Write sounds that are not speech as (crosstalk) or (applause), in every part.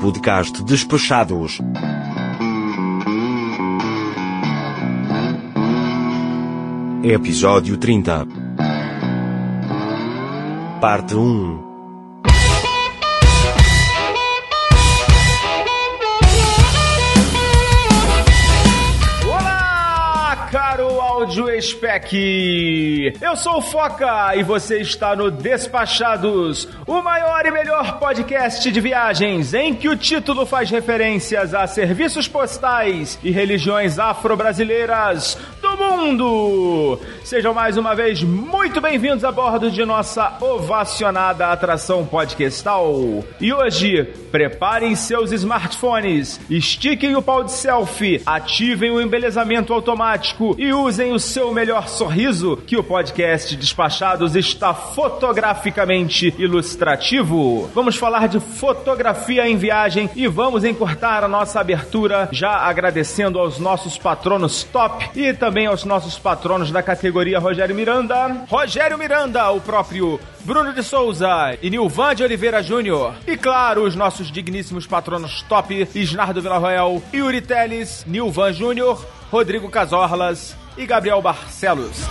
Podcast Despachados. Episódio 30. Parte 1. Áudio spec. Eu sou o Foca e você está no Despachados, o maior e melhor podcast de viagens em que o título faz referências a serviços postais e religiões afro-brasileiras mundo. Sejam mais uma vez muito bem-vindos a bordo de nossa ovacionada atração podcastal. E hoje, preparem seus smartphones, estiquem o pau de selfie, ativem o embelezamento automático e usem o seu melhor sorriso, que o podcast Despachados está fotograficamente ilustrativo. Vamos falar de fotografia em viagem e vamos encurtar a nossa abertura já agradecendo aos nossos patronos top e também aos nossos patronos da categoria Rogério Miranda. Rogério Miranda, o próprio Bruno de Souza e Nilvan de Oliveira Júnior. E claro, os nossos digníssimos patronos top, Isnardo Villarroel, Yuri Teles, Nilvan Júnior, Rodrigo Casorlas e Gabriel Barcelos.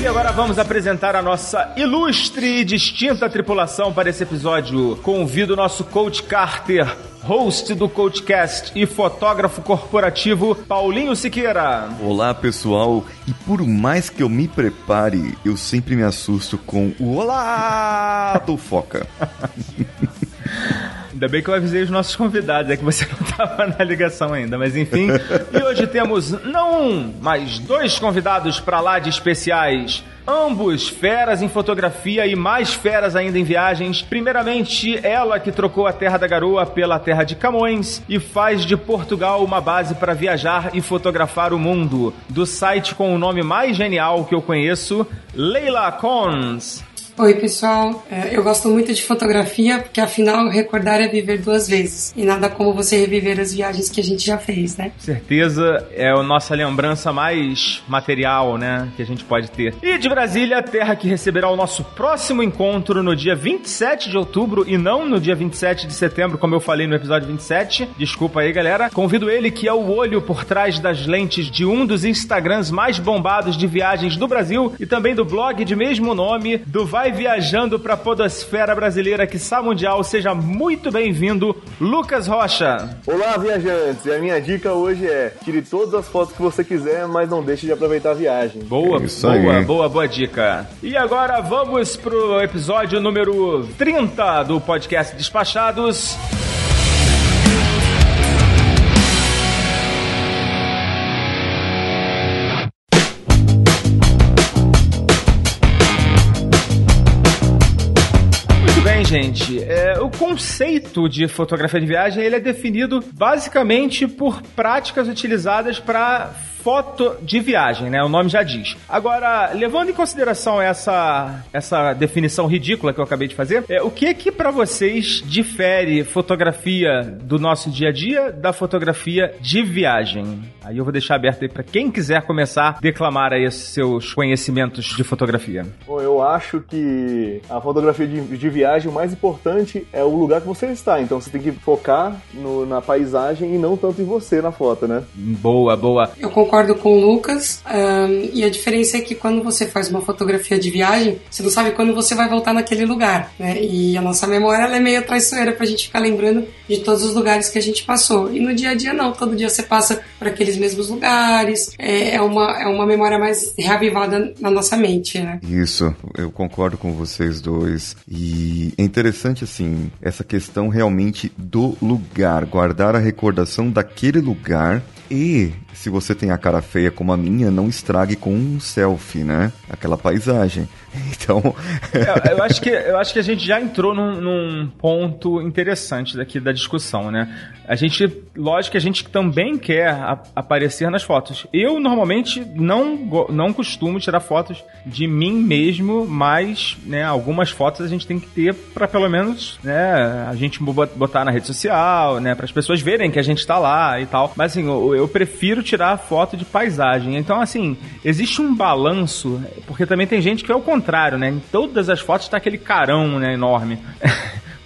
E agora vamos apresentar a nossa ilustre e distinta tripulação para esse episódio. Convido o nosso coach Carter, host do Coachcast e fotógrafo corporativo Paulinho Siqueira. Olá pessoal, e por mais que eu me prepare, eu sempre me assusto com o Olá do Foca. (laughs) Ainda bem que eu avisei os nossos convidados, é que você não estava na ligação ainda, mas enfim. (laughs) e hoje temos não um, mas dois convidados para lá de especiais. Ambos feras em fotografia e mais feras ainda em viagens. Primeiramente, ela que trocou a Terra da Garoa pela Terra de Camões e faz de Portugal uma base para viajar e fotografar o mundo. Do site com o nome mais genial que eu conheço, Leila Cons. Oi, pessoal. É, Eu gosto muito de fotografia porque, afinal, recordar é viver duas vezes. E nada como você reviver as viagens que a gente já fez, né? Certeza é a nossa lembrança mais material, né, que a gente pode ter. E de Brasília, terra que receberá o nosso próximo encontro no dia 27 de outubro e não no dia 27 de setembro, como eu falei no episódio 27. Desculpa aí, galera. Convido ele que é o olho por trás das lentes de um dos Instagrams mais bombados de viagens do Brasil e também do blog de mesmo nome do Vai Viajando pra Podosfera Brasileira, que mundial. Seja muito bem-vindo, Lucas Rocha. Olá, viajantes! E a minha dica hoje é: tire todas as fotos que você quiser, mas não deixe de aproveitar a viagem. Boa, Isso boa, boa, boa dica. E agora vamos pro episódio número 30 do podcast Despachados. Gente. É, o conceito de fotografia de viagem ele é definido basicamente por práticas utilizadas para foto de viagem, né? O nome já diz. Agora, levando em consideração essa, essa definição ridícula que eu acabei de fazer, é, o que que para vocês difere fotografia do nosso dia a dia da fotografia de viagem? Aí eu vou deixar aberto aí para quem quiser começar a declamar aí seus conhecimentos de fotografia. Bom, eu acho que a fotografia de, de viagem, o mais importante é o lugar que você está. Então você tem que focar no- na paisagem e não tanto em você na foto, né? Boa, boa. Eu concordo com o Lucas. ahn, e a diferença é que quando você faz uma fotografia de viagem, você não sabe quando você vai voltar naquele lugar, né? E a nossa memória ela é meio traiçoeira pra gente ficar lembrando de todos os lugares que a gente passou. E no dia a dia não, todo dia você passa por aqueles mesmos lugares. É, é uma, é uma memória mais reavivada na nossa mente, né? Isso, eu concordo com vocês dois. E é interessante, assim, essa questão realmente do lugar, guardar a recordação daquele lugar. E se você tem a cara feia como a minha, não estrague com um selfie, né? Aquela paisagem. (laughs) Então, É, eu, acho que, eu acho que a gente já entrou num, num ponto interessante daqui da discussão, né? A gente, lógico que a gente também quer a- aparecer nas fotos. Eu, normalmente, não, não costumo tirar fotos de mim mesmo, mas, né, algumas fotos a gente tem que ter pra pelo menos, né, a gente bo- botar na rede social, né, para as pessoas verem que a gente tá lá e tal. Mas, assim, o- eu prefiro tirar foto de paisagem. Então, assim, existe um balanço, porque também tem gente que é o contrário, né? Em todas as fotos tá aquele carão, né, enorme. (laughs)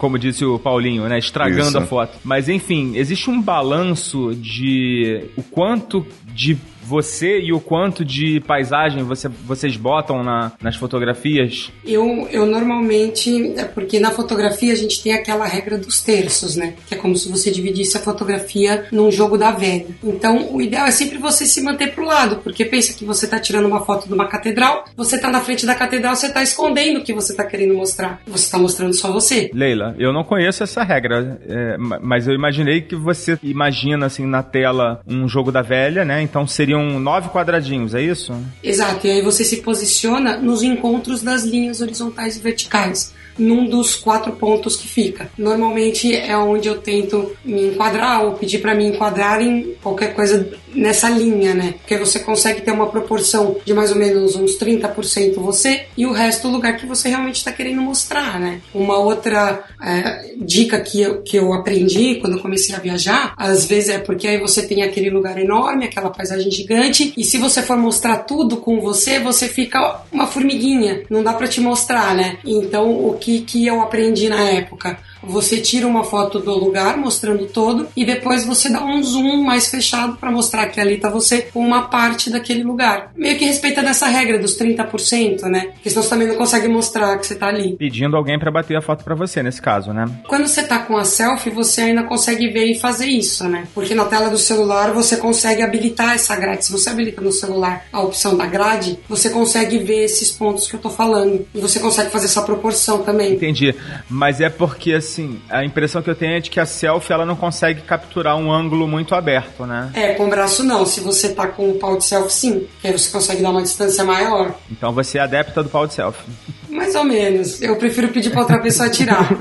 como disse o Paulinho, né? Estragando Isso. a foto. Mas enfim, existe um balanço de o quanto de você e o quanto de paisagem você, vocês botam na, nas fotografias. Eu, eu normalmente, é porque na fotografia a gente tem aquela regra dos terços, né? Que é como se você dividisse a fotografia num jogo da velha. Então, o ideal é sempre você se manter pro lado, porque pensa que você tá tirando uma foto de uma catedral, você tá na frente da catedral, você tá escondendo o que você tá querendo mostrar. Você tá mostrando só você. Leila, eu não conheço essa regra, é, ma- mas eu imaginei que você imagina assim na tela um jogo da velha, né? Então seriam nove quadradinhos, é isso? Exato, e aí você se posiciona nos encontros das linhas horizontais e verticais, num dos quatro pontos que fica. Normalmente é onde eu tento me enquadrar ou pedir para me enquadrar em qualquer coisa nessa linha, né? Porque você consegue ter uma proporção de mais ou menos uns 30% você e o resto o lugar que você realmente está querendo mostrar, né? Uma outra é, dica que eu, que eu aprendi quando eu comecei a viajar, às vezes é porque aí você tem aquele lugar enorme, aquela paisagem gigante, e se você for mostrar tudo com você, você fica uma formiguinha, não dá para te mostrar, né? Então, o que, que eu aprendi na época? Você tira uma foto do lugar mostrando todo e depois você dá um zoom mais fechado para mostrar que ali tá você com uma parte daquele lugar. Meio que respeitando essa regra dos 30%, né? Porque senão você também não consegue mostrar que você tá ali. Pedindo alguém pra bater a foto pra você, nesse caso, né? Quando você tá com a selfie, você ainda consegue ver e fazer isso, né? Porque na tela do celular você consegue habilitar essa grade. Se você habilita no celular a opção da grade, você consegue ver esses pontos que eu tô falando. E você consegue fazer essa proporção também. Entendi. Mas é porque, assim, a impressão que eu tenho é de que a selfie ela não consegue capturar um ângulo muito aberto, né? É, com o braço não. Se você tá com o pau de selfie, sim. Que aí você consegue dar uma distância maior. Então você é adepta do pau de selfie. Mais ou menos. Eu prefiro pedir pra outra pessoa tirar. (laughs)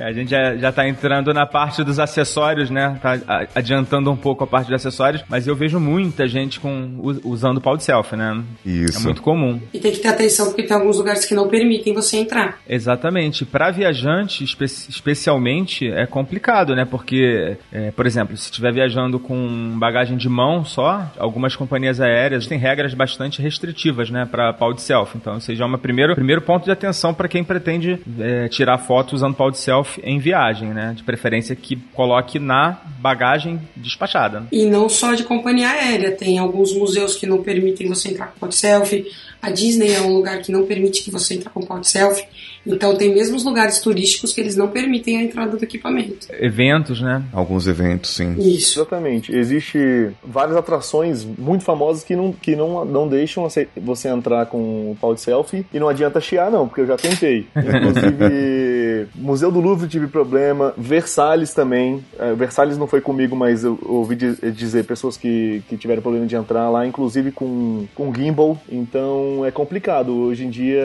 É, a gente já, já tá entrando na parte dos acessórios, né? Tá adiantando um pouco a parte de acessórios, mas eu vejo muita gente com, usando pau de selfie, né? Isso. É muito comum. e tem que ter atenção porque tem alguns lugares que não permitem você entrar. Exatamente. Para viajante, espe- especialmente, é complicado, né? Porque, é, por exemplo, se estiver viajando com bagagem de mão só, algumas companhias aéreas têm regras bastante restritivas, né? Para pau de selfie. Então, esse já é um primeiro, primeiro ponto de atenção para quem pretende é, tirar foto usando pau de selfie em viagem, né? De preferência que coloque na bagagem despachada. E não só de companhia aérea, tem alguns museus que não permitem você entrar com pau selfie. A Disney é um lugar que não permite que você entre com pau selfie. Então tem mesmo os lugares turísticos que eles não permitem a entrada do equipamento. Eventos, né? Alguns eventos, sim. Isso. Exatamente. Existe várias atrações muito famosas que não, que não, não deixam você- entrar com o pau de selfie e não adianta chiar, não, porque eu já tentei. (laughs) Inclusive, Museu do Louvre tive problema, Versalhes também. É, Versalhes não foi comigo, mas eu ouvi di- dizer pessoas que, que tiveram problema de entrar lá, inclusive com, com gimbal. Então é complicado hoje em dia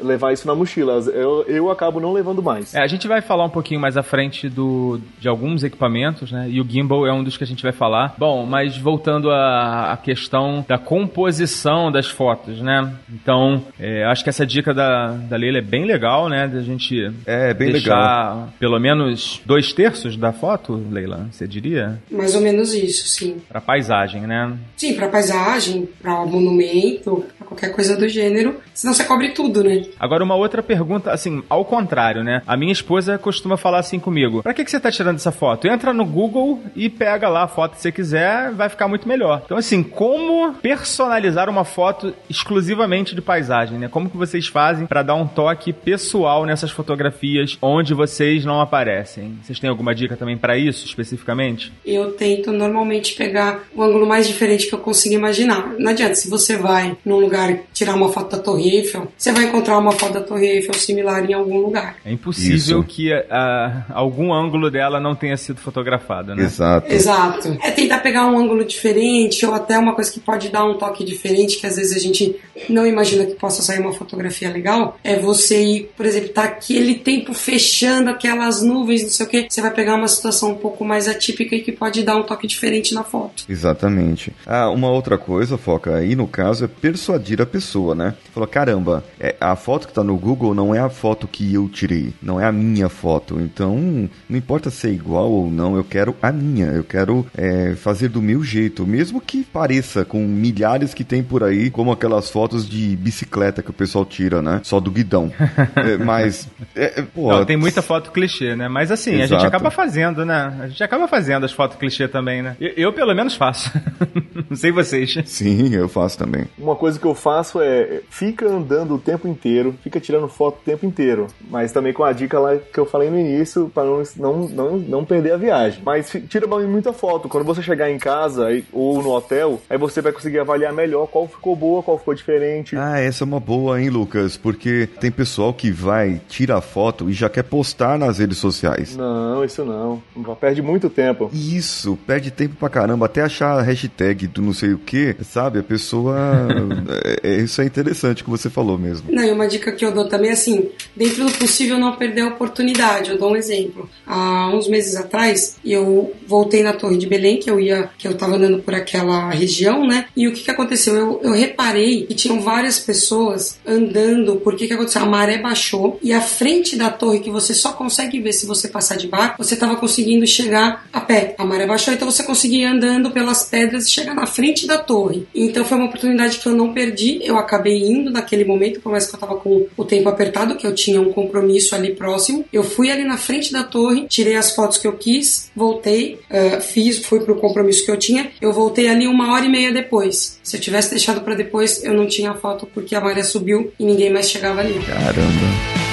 levar isso na mochila. Eu, eu acabo não levando mais. É, a gente vai falar um pouquinho mais à frente do, de alguns equipamentos, né? E o gimbal é um dos que a gente vai falar. Bom, mas voltando à, à questão da composição das fotos, né? Então, é, acho que essa dica da, da Leila é bem legal, né? Da gente É, bem deixar pelo menos dois terços da foto, Leila, você diria? Mais ou menos isso, sim. Pra paisagem, né? Sim, pra paisagem, pra monumento, pra qualquer coisa do gênero. Senão você cobre tudo, né? Agora, uma outra pergunta, assim, ao contrário, né? A minha esposa costuma falar assim comigo: pra que, que você tá tirando essa foto? Entra no Google e pega lá a foto que você quiser, vai ficar muito melhor. Então, assim, como personalizar uma foto exclusivamente de paisagem, né? Como que vocês fazem pra dar um toque pessoal nessas fotografias onde vocês não aparecem? Vocês têm alguma dica também pra isso, especificamente? eu tento normalmente pegar o ângulo mais diferente que eu consigo imaginar. Não adianta, se você vai num lugar tirar uma foto da Torre Eiffel, você vai encontrar uma foto da Torre Eiffel similar em algum lugar. É impossível Isso. que ah, algum ângulo dela não tenha sido fotografado, né? Exato. Exato. É tentar pegar um ângulo diferente ou até uma coisa que pode dar um toque diferente que às vezes a gente não imagina imagina que possa sair uma fotografia legal, é você ir, por exemplo, tá aquele tempo fechando aquelas nuvens, não sei o que, você vai pegar uma situação um pouco mais atípica e que pode dar um toque diferente na foto. Exatamente. Ah, uma outra coisa, Foca, aí no caso é persuadir a pessoa, né? Falou, caramba, é, a foto que tá no Google não é a foto que eu tirei, não é a minha foto. Então, não importa se é igual ou não, eu quero a minha, eu quero é, fazer do meu jeito, mesmo que pareça com milhares que tem por aí, como aquelas fotos de bicicleta que o pessoal tira, né? Só do guidão. é, (laughs) mas, é, é, pô, Não, tem muita foto clichê, né? Mas assim, a gente Exato. acaba fazendo, né? A gente acaba fazendo as fotos clichê também, né? Eu, eu, pelo menos faço. (laughs) não sei vocês. Sim, eu faço também. Uma coisa que eu faço é fica andando o tempo inteiro, fica tirando foto o tempo inteiro. Mas também com a dica lá que eu falei no início, para não, não, não, não perder a viagem. Mas tira muita foto. Quando você chegar em casa aí- ou no hotel, aí você vai conseguir avaliar melhor qual ficou boa, qual ficou diferente. Ah, essa é uma boa, hein, Lucas? Porque tem pessoal que vai, tira a foto e já quer postar nas redes sociais. Não, isso não. Perde muito tempo. Isso, perde tempo pra caramba, até achar a hashtag do não sei o que, sabe? A pessoa. (laughs) é, é- isso é interessante que você falou mesmo. Não, e uma dica que eu dou também é assim, dentro do possível não perder a oportunidade. Eu dou um exemplo. Há uns meses atrás, eu voltei na Torre de Belém, que eu ia, que eu tava andando por aquela região, né? E o que que aconteceu? Eu, eu reparei que tinham várias pessoas andando, porque que aconteceu? A maré baixou e a frente da torre, que você só consegue ver se você passar de barco, você tava conseguindo chegar a pé. A maré baixou, então você conseguia ir andando pelas pedras e chegar na frente da torre. Então foi uma oportunidade que eu não perdi. Eu acabei indo naquele momento, por mais que eu tava com o tempo apertado, que eu tinha um compromisso ali próximo. Eu fui ali na frente da torre, tirei as fotos que eu quis, voltei, eh, fiz, fui pro compromisso que eu tinha. Eu voltei ali uma hora e meia depois. Se eu tivesse deixado para depois, eu não tinha foto porque a maré subiu e ninguém mais chegava ali. Caramba.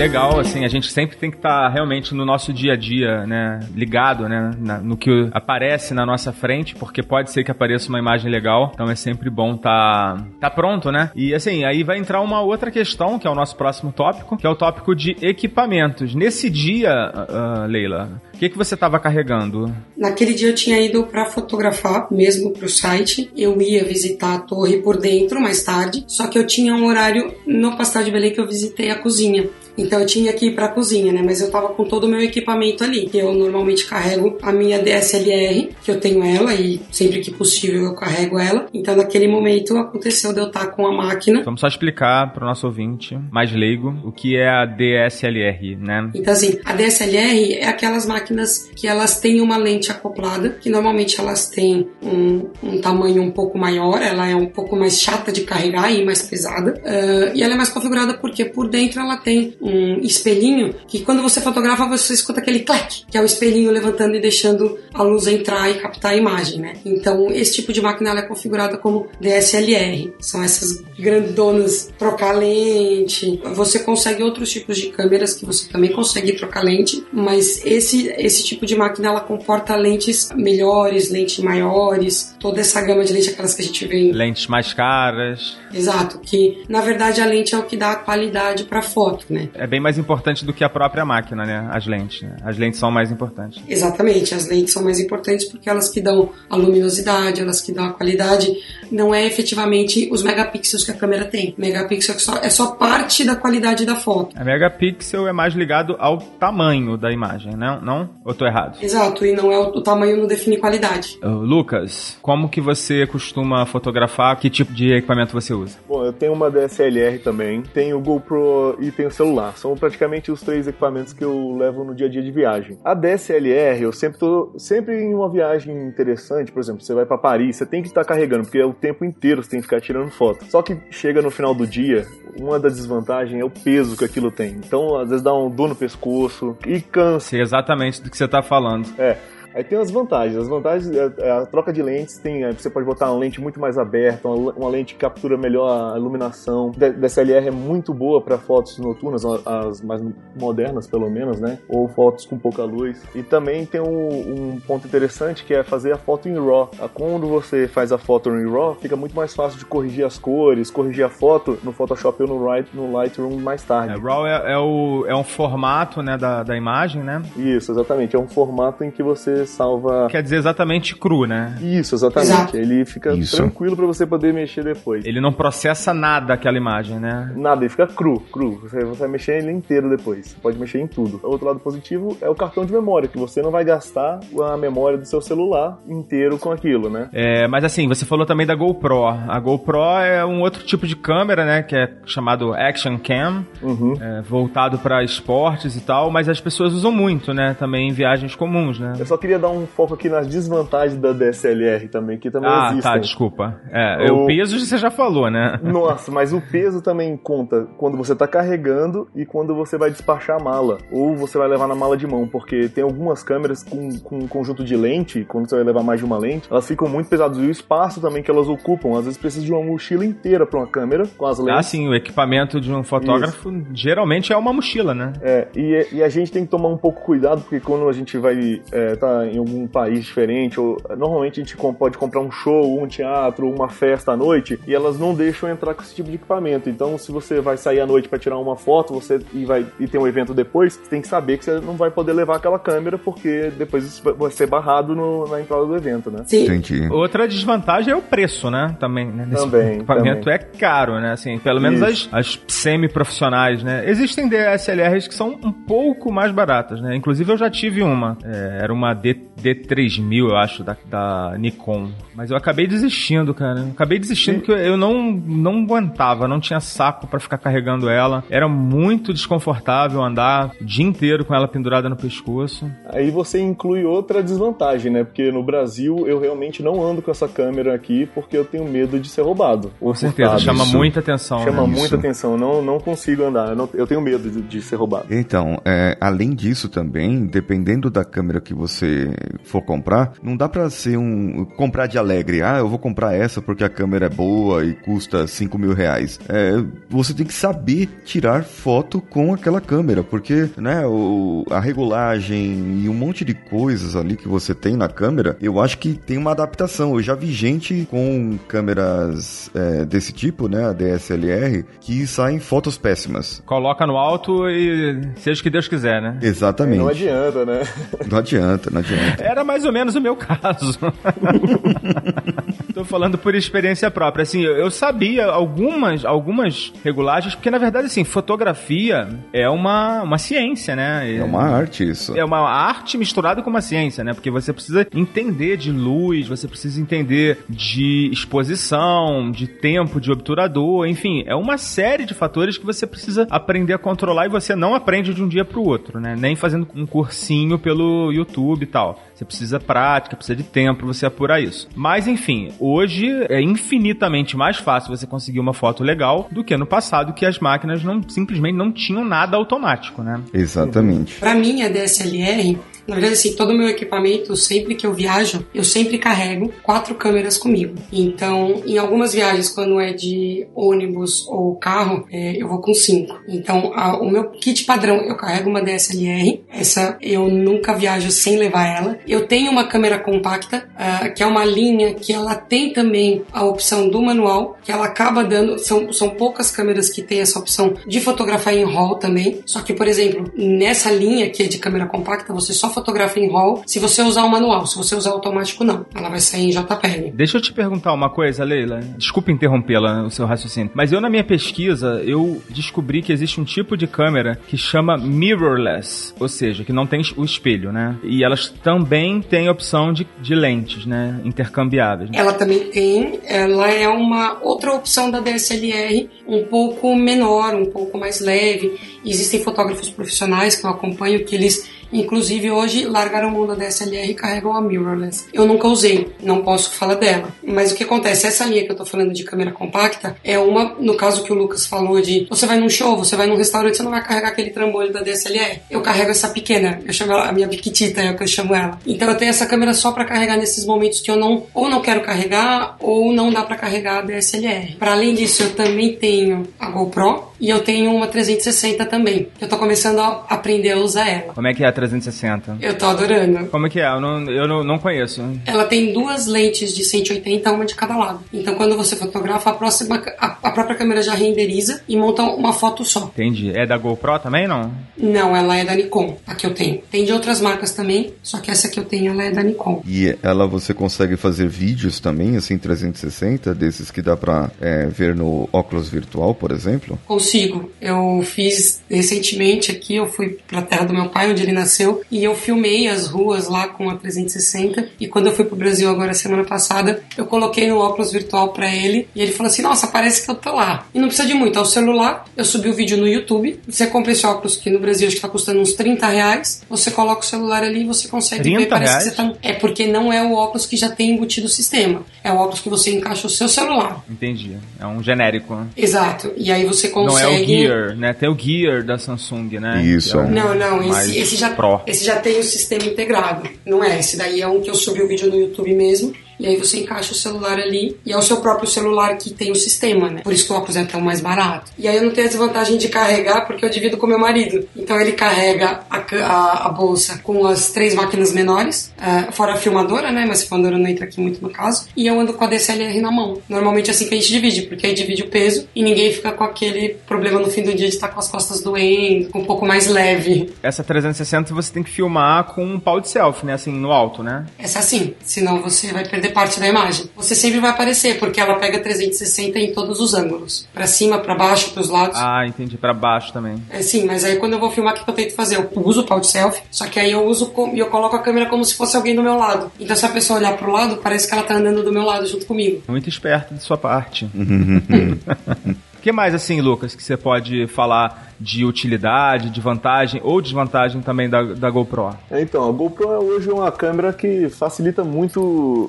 Legal, assim, a gente sempre tem que estar realmente no nosso dia a dia, né? Ligado, né? na- no que aparece na nossa frente, porque pode ser que apareça uma imagem legal, então é sempre bom tá, tá pronto, né? E assim, aí vai entrar uma outra questão, que é o nosso próximo tópico, que é o tópico de equipamentos. Nesse dia, ah, Leila, o que, que você estava carregando? Naquele dia eu tinha ido para fotografar, mesmo pro site. Eu ia visitar a torre por dentro mais tarde, só que eu tinha um horário no Pastel de Belém que eu visitei a cozinha. Então eu tinha que ir pra cozinha, né? Mas eu tava com todo o meu equipamento ali. Eu normalmente carrego a minha DSLR, que eu tenho ela e sempre que possível eu carrego ela. Então naquele momento aconteceu de eu estar com a máquina. Vamos só explicar para o nosso ouvinte mais leigo o que é a DSLR, né? Então, assim, a DSLR é aquelas máquinas que elas têm uma lente acoplada, que normalmente elas têm um, um tamanho um pouco maior, ela é um pouco mais chata de carregar e mais pesada. Ah, e ela é mais configurada porque por dentro ela tem um espelhinho que quando você fotografa você escuta aquele clac, que é o espelhinho levantando e deixando a luz entrar e captar a imagem, né? Então, esse tipo de máquina é configurada como DSLR. São essas grandonas trocar lente. Você consegue outros tipos de câmeras que você também consegue trocar lente, mas esse esse tipo de máquina ela comporta lentes melhores, lentes maiores, toda essa gama de lentes aquelas que a gente vê em Lentes mais caras. Exato, que na verdade a lente é o que dá a qualidade para foto, né? É bem mais importante do que a própria máquina, né? As lentes. Né? As lentes são mais importantes. Exatamente, as lentes são mais importantes porque elas que dão a luminosidade, elas que dão a qualidade, não é efetivamente os megapixels que a câmera tem. Megapixel é só, é só parte da qualidade da foto. A megapixel é mais ligado ao tamanho da imagem, não? Não? Ou tô errado? Exato, e não é o, o tamanho não define qualidade. Ô, Lucas, como que você costuma fotografar? Que tipo de equipamento você usa? Bom, eu tenho uma DSLR também, tenho o GoPro e tenho o celular. São praticamente os três equipamentos que eu levo no dia a dia de viagem. A DSLR, eu sempre tô sempre em uma viagem interessante, por exemplo, você vai para Paris, você tem que estar carregando, porque é o tempo inteiro você tem que ficar tirando foto. Só que chega no final do dia, uma das desvantagens é o peso que aquilo tem. Então, às vezes dá um dor no pescoço e cansa. Sei exatamente do que você tá falando. É. Aí tem as vantagens. As vantagens é, é a troca de lentes. Tem, você pode botar uma lente muito mais aberta, uma, uma lente que captura melhor a iluminação. D DSLR é muito boa para fotos noturnas, as mais modernas pelo menos, né? Ou fotos com pouca luz. E também tem um, um ponto interessante que é fazer a foto em RAW. Quando você faz a foto em RAW, fica muito mais fácil de corrigir as cores, corrigir a foto no Photoshop ou no, no Lightroom mais tarde. É, RAW é, é, o, é um formato né, da, da imagem, né? Isso, exatamente. É um formato em que você salva. Quer dizer exatamente cru, né? Isso, exatamente. Exato. Ele fica Isso. tranquilo para você poder mexer depois. Ele não processa nada aquela imagem, né? Nada, ele fica cru, cru. Você, você vai mexer ele inteiro depois. Você pode mexer em tudo. O outro lado positivo é o cartão de memória, que você não vai gastar a memória do seu celular inteiro com aquilo, né? É, mas assim, você falou também da GoPro. A GoPro é um outro tipo de câmera, né? Que é chamado Action Cam, uhum. é, voltado para esportes e tal, mas as pessoas usam muito, né? Também em viagens comuns, né? Eu só queria dar um foco aqui nas desvantagens da DSLR também, que também ah, existem. Ah, tá, desculpa. É, o... o peso você já falou, né? Nossa, mas o peso também conta quando você tá carregando e quando você vai despachar a mala. Ou você vai levar na mala de mão, porque tem algumas câmeras com, com um conjunto de lente, quando você vai levar mais de uma lente, elas ficam muito pesadas. E o espaço também que elas ocupam, às vezes precisa de uma mochila inteira para uma câmera com as lentes. Ah, sim, o equipamento de um fotógrafo Isso. geralmente é uma mochila, né? É, e, e, a gente tem que tomar um pouco cuidado, porque quando a gente vai é, tá em algum país diferente, ou normalmente a gente pode comprar um show, um teatro, uma festa à noite, e elas não deixam entrar com esse tipo de equipamento. Então, se você vai sair à noite para tirar uma foto, você e vai e tem um evento depois, você tem que saber que você não vai poder levar aquela câmera porque depois vai ser barrado no, na entrada do evento, né? Sim. Entendi. Outra desvantagem é o preço, né? Também, né? Nesse também. equipamento também. é caro, né? Assim, pelo menos as, as semi-profissionais, né? Existem DSLRs que são um pouco mais baratas, né? Inclusive eu já tive uma. É, era uma D, D3000, eu acho, da, da Nikon. Mas eu acabei desistindo, cara. Acabei desistindo porque eu não, não aguentava, não tinha saco para ficar carregando ela. Era muito desconfortável andar o dia inteiro com ela pendurada no pescoço. Aí você inclui outra desvantagem, né? Porque no Brasil eu realmente não ando com essa câmera aqui porque eu tenho medo de ser roubado. Com certeza, chama Isso. muita atenção. Chama né? muita Isso. atenção. Não, não consigo andar. Eu, não, eu tenho medo de, de, ser roubado. Então, é, além disso também, dependendo da câmera que você for comprar, não dá para ser um comprar de alegre. Ah, eu vou comprar essa porque a câmera é boa e custa 5 mil reais. É, você tem que saber tirar foto com aquela câmera, porque né, o, a regulagem e um monte de coisas ali que você tem na câmera, eu acho que tem uma adaptação. Eu já vi gente com câmeras é, desse tipo, né, a DSLR, que saem fotos péssimas. Coloca no alto e seja o que Deus quiser, né? Exatamente. Não adianta, né? Não adianta, não adianta. (laughs) Era mais ou menos o meu caso. (laughs) Tô falando por experiência própria. Assim, eu sabia algumas, algumas regulagens, porque na verdade, assim, fotografia é uma, uma ciência, né? É uma arte isso. É uma arte misturada com uma ciência, né? Porque você precisa entender de luz, você precisa entender de exposição, de tempo de obturador, enfim, é uma série de fatores que você precisa aprender a controlar e você não aprende de um dia para o outro, né? Nem fazendo um cursinho pelo YouTube tal. Você precisa prática, precisa de tempo para você apurar isso. Mas enfim, hoje é infinitamente mais fácil você conseguir uma foto legal do que no passado, que as máquinas não simplesmente não tinham nada automático, né? Exatamente. Para mim, a DSLR na verdade, assim, todo o meu equipamento, sempre que eu viajo, eu sempre carrego quatro câmeras comigo. Então, em algumas viagens, quando é de ônibus ou carro, é, eu vou com cinco. Então, a, o meu kit padrão, eu carrego uma DSLR. Essa eu nunca viajo sem levar ela. Eu tenho uma câmera compacta, uh, que é uma linha que ela tem também a opção do manual, que ela acaba dando. São, são poucas câmeras que tem essa opção de fotografar em RAW também. Só que, por exemplo, nessa linha que é de câmera compacta, você só fotografa em RAW se você usar o manual. Se você usar o automático, não. Ela vai sair em JPEG. Deixa eu te perguntar uma coisa, Leila. Desculpa interrompê-la, o seu raciocínio. Mas eu, na minha pesquisa, eu descobri que existe um tipo de câmera que chama mirrorless. Ou seja, que não tem o espelho, né? E elas também têm opção de, de lentes, né? Intercambiáveis. Ela também tem. Ela é uma outra opção da DSLR, um pouco menor, um pouco mais leve. Existem fotógrafos profissionais que eu acompanho que eles Inclusive hoje largaram mão da DSLR e carregam a mirrorless. Eu nunca usei, não posso falar dela. Mas o que acontece? Essa linha que eu tô falando de câmera compacta é uma, no caso que o Lucas falou de você vai num show, você vai num restaurante, você não vai carregar aquele trambolho da DSLR. Eu carrego essa pequena, eu chamo ela a minha piquitita, é o que eu chamo ela. Então eu tenho essa câmera só para carregar nesses momentos que eu não ou não quero carregar ou não dá para carregar a DSLR. Para além disso, eu também tenho a GoPro e eu tenho uma 360 também. Eu tô começando a aprender a usar ela. Como é que é a 360? Eu tô adorando. Como é que é? Eu não, eu não, não conheço. Ela tem duas lentes de 180, uma de cada lado. Então quando você fotografa, a, próxima, a, a própria câmera já renderiza e monta uma foto só. Entendi. É da GoPro também, não? Não, ela é da Nikon, a que eu tenho. Tem de outras marcas também, só que essa que eu tenho, ela é da Nikon. E ela você consegue fazer vídeos também, assim, 360, desses que dá pra é, ver no óculos virtual, por exemplo? Consigo. Eu fiz recentemente aqui, eu fui pra terra do meu pai, onde ele nasceu, e eu filmei as ruas lá com a 360. E quando eu fui pro Brasil agora semana passada, eu coloquei no óculos virtual pra ele e ele falou assim: Nossa, parece que eu tô lá. E não precisa de muito, é o celular. Eu subi o vídeo no YouTube. Você compra esse óculos que no Brasil acho que tá custando uns 30 reais. Você coloca o celular ali e você consegue 30 ver. Parece reais? que você tá. É porque não é o óculos que já tem embutido o sistema. É o óculos que você encaixa o seu celular. Entendi. É um genérico. Exato. E aí você consegue. Não é o Gear, né? Tem o Gear da Samsung, né? Isso, Que é o Não, não, esse, esse, já, Pro. esse já tem o sistema integrado. Não é, esse daí é um que eu subi o vídeo no YouTube mesmo. E aí você encaixa o celular ali e é o seu próprio celular que tem o sistema, né? Por isso que o óculos é tão mais barato. E aí eu não tenho a desvantagem de carregar porque eu divido com meu marido. Então ele carrega a, a, a bolsa com as três máquinas menores, eh, fora a filmadora, né? Mas a filmadora não entra aqui muito no caso. E eu ando com a DSLR na mão. Normalmente é assim que a gente divide, porque aí divide o peso e ninguém fica com aquele problema no fim do dia de estar com as costas doendo, com um pouco mais leve. Essa 360 você tem que filmar com um pau de selfie, né? Assim, no alto, né? Essa sim, senão você vai perder parte da imagem. Você sempre vai aparecer, porque ela pega 360 em todos os ângulos. Pra cima, pra baixo, pros lados. Ah, entendi. Pra baixo também. É sim, mas aí quando eu vou filmar, o que eu tento fazer? Eu uso o pau de selfie, só que aí eu uso e eu coloco a câmera como se fosse alguém do meu lado. Então se a pessoa olhar pro lado, parece que ela tá andando do meu lado junto comigo. Muito esperto de sua parte. O (laughs) (laughs) que mais, assim, Lucas, que você pode falar de utilidade, de vantagem ou desvantagem também da, da GoPro? É, Então, a GoPro é hoje uma câmera que facilita muito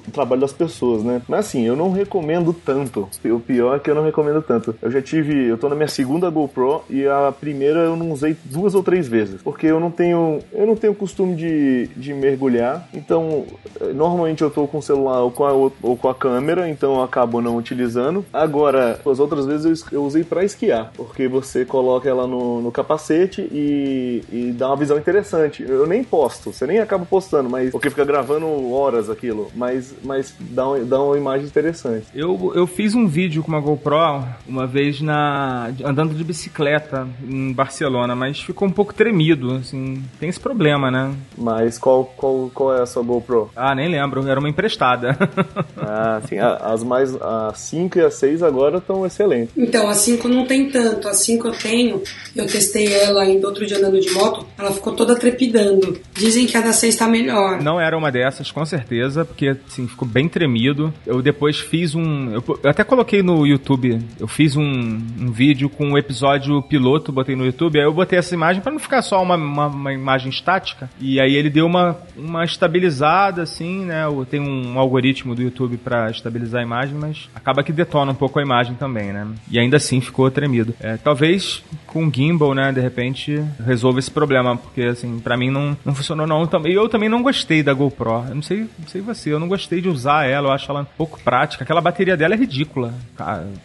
o trabalho das pessoas, né? Mas assim, eu não recomendo tanto. O pior é que eu não recomendo tanto. Eu já tive, eu tô na minha segunda GoPro e a primeira eu não usei duas ou três vezes, porque eu não tenho, eu não tenho costume de, de mergulhar. Então, normalmente eu tô com o celular ou com a, ou com a câmera, então eu acabo não utilizando. Agora, as outras vezes eu, eu usei pra esquiar, porque você coloca ela no, no capacete e, e dá uma visão interessante. Eu nem posto, você nem acaba postando, mas porque fica gravando horas aquilo, mas, mas dá, um- dá uma imagem interessante. Eu, eu fiz um vídeo com uma GoPro uma vez na andando de bicicleta em Barcelona, mas ficou um pouco tremido, assim. Tem esse problema, né? Mas qual, qual, qual é a sua GoPro? Ah, nem lembro, era uma emprestada. (laughs) Ah, sim, a- as mais a 5 e a 6 agora estão excelentes. Então, a 5 não tem tanto. A 5 eu tenho, eu testei ela ainda outro dia andando de moto, ela ficou toda trepidando. Dizem que a da 6 tá melhor. Não era uma dessas, com certeza, porque assim, ficou bem tremido. Eu depois fiz um. Eu, eu até coloquei no YouTube. Eu fiz um, um vídeo com o episódio piloto, botei no YouTube. Aí eu botei essa imagem pra não ficar só uma, uma, uma imagem estática. E aí ele deu uma, uma estabilizada, assim, né? Tem um algoritmo do YouTube pra estabilizar a imagem, mas acaba que detona um pouco a imagem também, né? E ainda assim ficou tremido. É, talvez com gimbal, né, de repente, resolva esse problema, porque assim, pra mim não, não funcionou não. Também eu também não gostei da GoPro. Eu não sei, não sei você, eu não gostei de usar ela, eu acho ela um pouco prática. Aquela bateria dela é ridícula.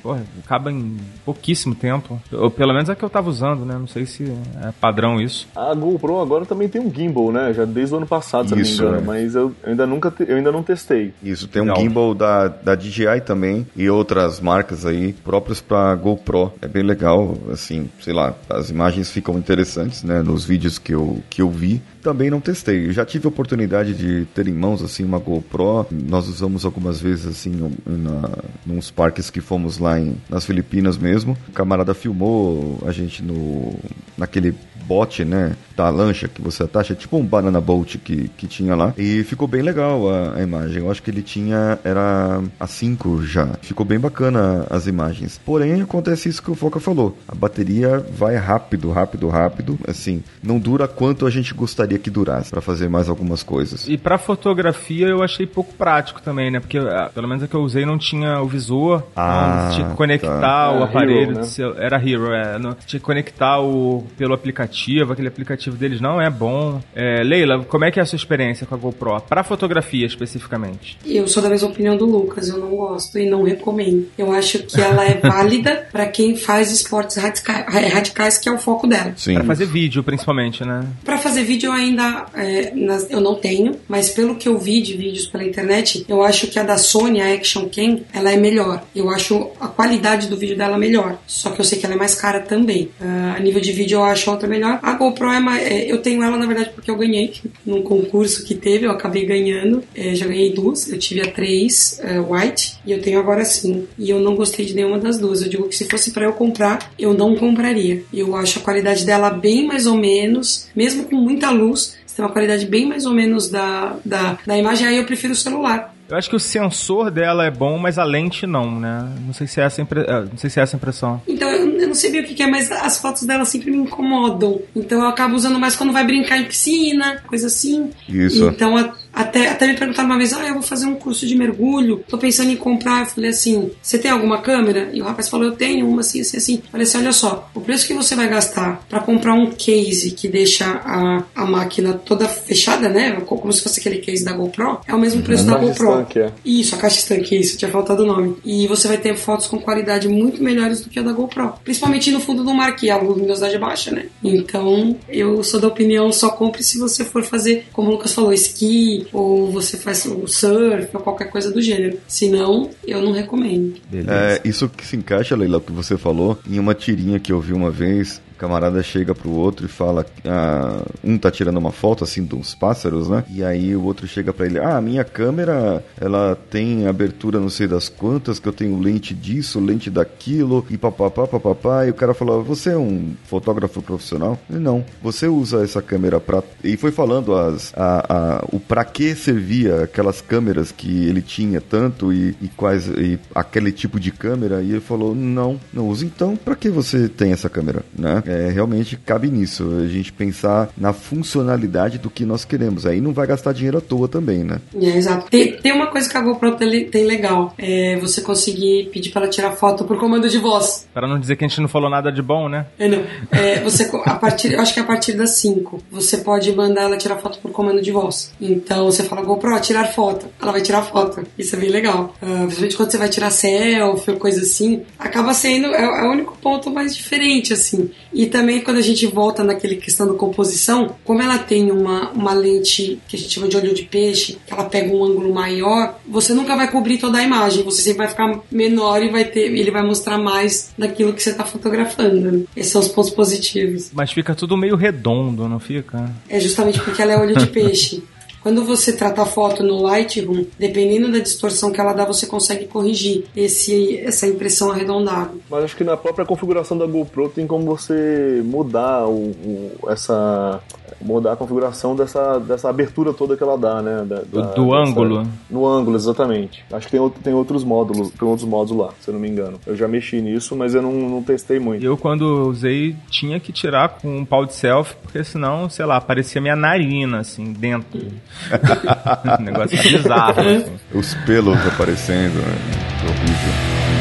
Porra, acaba em pouquíssimo tempo. Ou pelo menos a que eu tava usando, né? Não sei se é padrão isso. A GoPro agora também tem um gimbal, né? Já desde o ano passado, se eu não me Isso, engano, é. mas eu ainda nunca te- eu ainda não testei. Isso, tem um Legal. gimbal da, da DJI também e outras marcas aí próprios para GoPro. É bem legal, assim, sei lá, as imagens ficam interessantes, né, nos vídeos que eu, que eu vi. Também não testei. Eu já tive a oportunidade de ter em mãos, assim, uma GoPro. Nós usamos algumas vezes, assim, na, nos parques que fomos lá em, nas Filipinas mesmo. O camarada filmou a gente no, naquele bote, né, da lancha que você atacha, tipo um banana boat que, que tinha lá. E ficou bem legal a, a imagem. Eu acho que ele tinha, era a 5 já. Ficou bem bacana as imagens. Porém, acontece isso que o Foca falou. A bateria vai rápido, rápido, rápido. Assim, não dura quanto a gente gostaria que durasse para fazer mais algumas coisas. E para fotografia eu achei pouco prático também, né? Porque ah, pelo menos a que eu usei não tinha o visor, Ah, então, tinha que conectar tá. o Era aparelho, Hero, né? era Hero, é, não- tinha que conectar o pelo aplicativo, aquele aplicativo deles não é bom. É, Leila, como é que é a sua experiência com a GoPro? Para fotografia especificamente? Eu sou da mesma opinião do Lucas, eu não gosto e não recomendo. Eu acho que ela é válida (laughs) pra quem faz esportes radica- radicais, que é o foco dela. Para fazer vídeo, principalmente, né? Pra fazer vídeo eu ainda é, nas- eu não tenho, mas pelo que eu vi de vídeos pela internet, eu acho que a da Sony, a Action Cam, ela é melhor. Eu acho a qualidade do vídeo dela melhor. Só que eu sei que ela é mais cara também. Ah, a nível de vídeo eu acho outra melhor. A GoPro é mais, é, eu tenho ela na verdade porque eu ganhei num concurso que teve, eu acabei ganhando. É, já ganhei duas, eu tive a três é, white e eu tenho agora sim. E eu não gostei de nenhuma das duas. Eu digo que se fosse pra eu comprar, eu não compraria. Eu acho a qualidade dela bem mais ou menos, mesmo com muita luz, tem uma qualidade bem mais ou menos da, da, da imagem, aí eu prefiro o celular. Eu acho que o sensor dela é bom, mas a lente não, né? Não sei se é essa, impre... é, não sei se é essa impressão. Então eu, eu não sei bem o que, que é, mas as fotos dela sempre me incomodam. Então eu acabo usando mais quando vai brincar em piscina, coisa assim. Isso. Então a- até, até me perguntaram uma vez, ah, eu vou fazer um curso de mergulho, tô pensando em comprar. Eu falei assim, você tem alguma câmera? E o rapaz falou, eu tenho uma assim, assim, assim. Eu falei assim, olha só, o preço que você vai gastar pra comprar um case que deixa a, a máquina toda fechada, né? Como se fosse aquele case da GoPro, é o mesmo preço da GoPro. estanque, é. Isso, a caixa estanque, isso, tinha faltado o nome. E você vai ter fotos com qualidade muito melhores do que a da GoPro. Principalmente no fundo do mar, que é a luminosidade baixa, né? Então, eu sou da opinião, só compre se você for fazer, como o Lucas falou, esqui, ou você faz o surf, ou qualquer coisa do gênero. Senão, eu não recomendo. É, isso que se encaixa, Leila, o que você falou, em uma tirinha que eu vi uma vez, o camarada chega pro outro e fala, ah, um tá tirando uma foto assim de uns pássaros, né? E aí o outro chega pra ele, ah, minha câmera, ela tem abertura não sei das quantas, que eu tenho lente disso, lente daquilo, e papapá, papapá, e o cara falou, você é um fotógrafo profissional? Ele, não, você usa essa câmera pra... E foi falando as, a, a, o pra que servia aquelas câmeras que ele tinha tanto e, e quais e aquele tipo de câmera e ele falou não não usa então pra que você tem essa câmera né é, realmente cabe nisso a gente pensar na funcionalidade do que nós queremos aí não vai gastar dinheiro à toa também né É, exato. Tem, tem uma coisa que a GoPro tem, legal. É você conseguir pedir pra ela tirar foto por comando de voz. Para não dizer que a gente não falou nada de bom, né? É, não. É, você, a partir, eu acho que é a partir das 5, você pode mandar ela tirar foto por comando de voz. Então você fala, GoPro, tirar foto. Ela vai tirar foto. Isso é bem legal. Ah, principalmente quando você vai tirar selfie ou coisa assim, acaba sendo, é, é o único ponto mais diferente, assim. E também quando a gente volta naquele questão da composição, como ela tem uma, uma lente que a gente chama de olho de peixe, que ela pega um ângulo maior, você nunca vai cobrir toda a imagem, você sempre vai ficar menor e vai ter, ele vai mostrar mais daquilo que você está fotografando. né? Esses são os pontos positivos. Mas fica tudo meio redondo, não fica? É justamente porque ela é olho de peixe. (laughs) Quando você trata a foto no Lightroom, dependendo da distorção que ela dá, você consegue corrigir esse, essa impressão arredondada. Mas acho que na própria configuração da GoPro tem como você mudar o, o- essa mudar a configuração dessa, dessa abertura toda que ela dá, né? Da- Do, da- do dessa- ângulo. No ângulo, exatamente. Acho que tem, outro- tem outros módulos, tem outros módulos lá, se eu não me engano. Eu já mexi nisso, mas eu não, não testei muito. Eu, quando usei, tinha que tirar com um pau de selfie, porque senão, sei lá, parecia minha narina, assim, dentro. (laughs) um negócio bizarro, assim. os pelos aparecendo né? horrível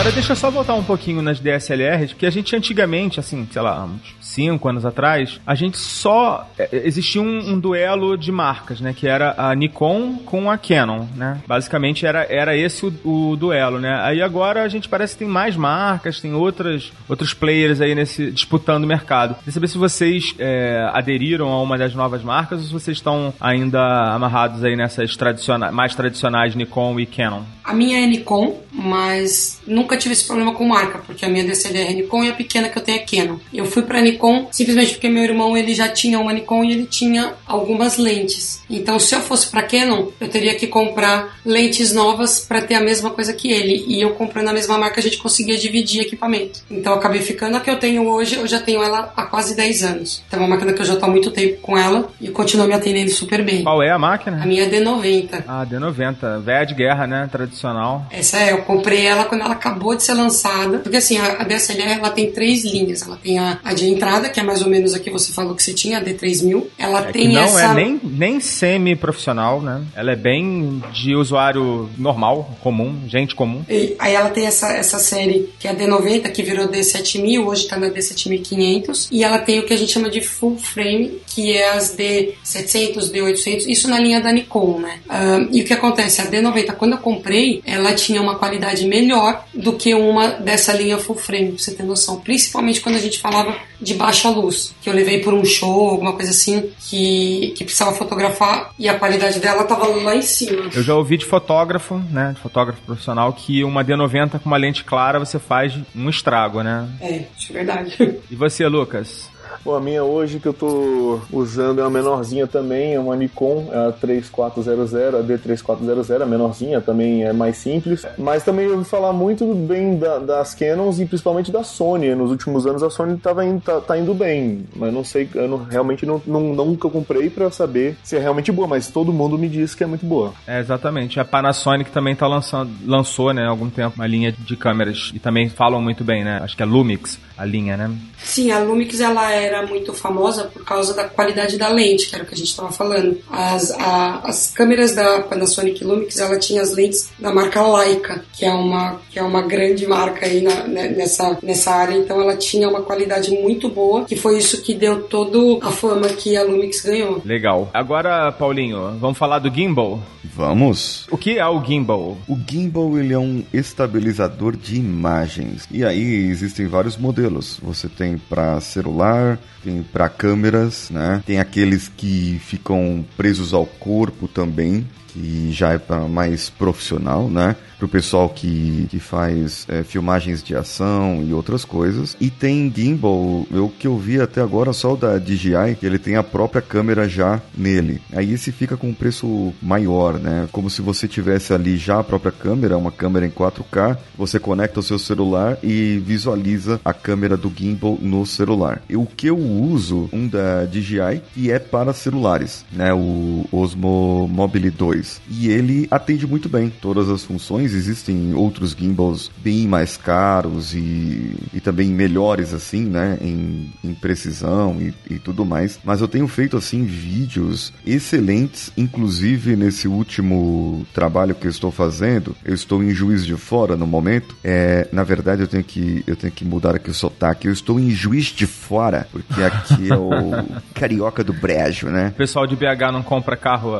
Agora deixa eu só voltar um pouquinho nas DSLRs, porque a gente antigamente, assim, sei lá, uns 5 anos atrás, a gente só. é, Existia um, um duelo de marcas, né? Que era a Nikon com a Canon, né? Basicamente era, era esse o, o duelo, né? Aí agora a gente parece que tem mais marcas, tem outras, outros players aí nesse disputando o mercado. Queria saber se vocês é, aderiram a uma das novas marcas ou se vocês estão ainda amarrados aí nessas tradiciona mais tradicionais Nikon e Canon. A minha é Nikon, mas nunca tive esse problema com marca, porque a minha DSLR é Nikon e a pequena que eu tenho é Canon. Eu fui para Nikon simplesmente porque meu irmão ele já tinha uma Nikon e ele tinha algumas lentes. Então, se eu fosse para Canon, eu teria que comprar lentes novas para ter a mesma coisa que ele. E eu comprando a mesma marca, a gente conseguia dividir equipamento. Então, eu acabei ficando a que eu tenho hoje, eu já tenho ela há quase 10 anos. Então, é uma máquina que eu já estou há muito tempo com ela e continua me atendendo super bem. Qual é a máquina? A minha é D90. Ah, D90. Véia de guerra, né? Tradicional. Essa é, eu comprei ela quando ela acabou de ser lançada. Porque assim, a, a DSLR ela tem três linhas. Ela tem a, a de entrada, que é mais ou menos a que você falou que você tinha, a D3000. Ela É tem não essa. é nem, nem semi-profissional, né? Ela é bem de usuário normal, comum, gente comum. E aí ela tem essa, essa série que é a D90, que virou D7000, hoje tá na D7500. E ela tem o que a gente chama de full frame, que é as D700, D800, isso na linha da Nikon, né? Ah, e o que acontece? A D90, quando eu comprei, ela tinha uma qualidade melhor do que uma dessa linha full frame, pra você ter noção. Principalmente quando a gente falava de baixa luz, que eu levei por um show, alguma coisa assim, que, que precisava fotografar e a qualidade dela tava lá em cima. Eu já ouvi de fotógrafo, né? De fotógrafo profissional, que uma D90 com uma lente clara você faz um estrago, né? É, isso é verdade. E você, Lucas? Bom, a minha hoje que eu tô usando é uma menorzinha também, é uma Nikon, é a 3400, a D3400, a menorzinha, também é mais simples. Mas também eu ouvi falar muito bem da- das Canons e principalmente da Sony. Nos últimos anos a Sony tava indo, tá, tá indo bem, mas não sei, eu não- realmente não, não- nunca comprei pra saber se é realmente boa, mas todo mundo me diz que é muito boa. É, exatamente. A Panasonic também tá lançando, lançou, né, há algum tempo, uma linha de câmeras. E também falam muito bem, né? Acho que é Lumix, a linha, né? Sim, a Lumix ela era muito famosa por causa da qualidade da lente, que era o que a gente estava falando. As, a- as câmeras da Panasonic Lumix ela tinha as lentes da marca Leica, que é uma, que é uma grande marca aí na- né, nessa, nessa área, então ela tinha uma qualidade muito boa, que foi isso que deu toda a fama que a Lumix ganhou. Legal. Agora, Paulinho, vamos falar do gimbal. Vamos? O que é o gimbal? O gimbal ele é um estabilizador de imagens. E aí existem vários modelos. Você tem para celular, tem para câmeras, né? Tem aqueles que ficam presos ao corpo também, que já é para mais profissional, né? Para o pessoal que, que faz é, filmagens de ação e outras coisas. E tem gimbal, eu que eu vi até agora só o da DJI, que ele tem a própria câmera já nele. Aí esse fica com um preço maior, né? Como se você tivesse ali já a própria câmera, uma câmera em 4K, você conecta o seu celular e visualiza a câmera do gimbal no celular. E o que eu uso, um da DJI, que é para celulares, né? O Osmo Mobile 2. E ele atende muito bem todas as funções. Existem outros gimbals bem mais caros e, e também melhores, assim, né? Em, em precisão e, e tudo mais. Mas eu tenho feito, assim, vídeos excelentes, inclusive nesse último trabalho que eu estou fazendo. Eu estou em Juiz de Fora no momento. É, na verdade, eu tenho que eu tenho que mudar aqui o sotaque. Eu estou em Juiz de Fora, porque aqui é o (laughs) carioca do brejo, né? O pessoal de BH não compra carro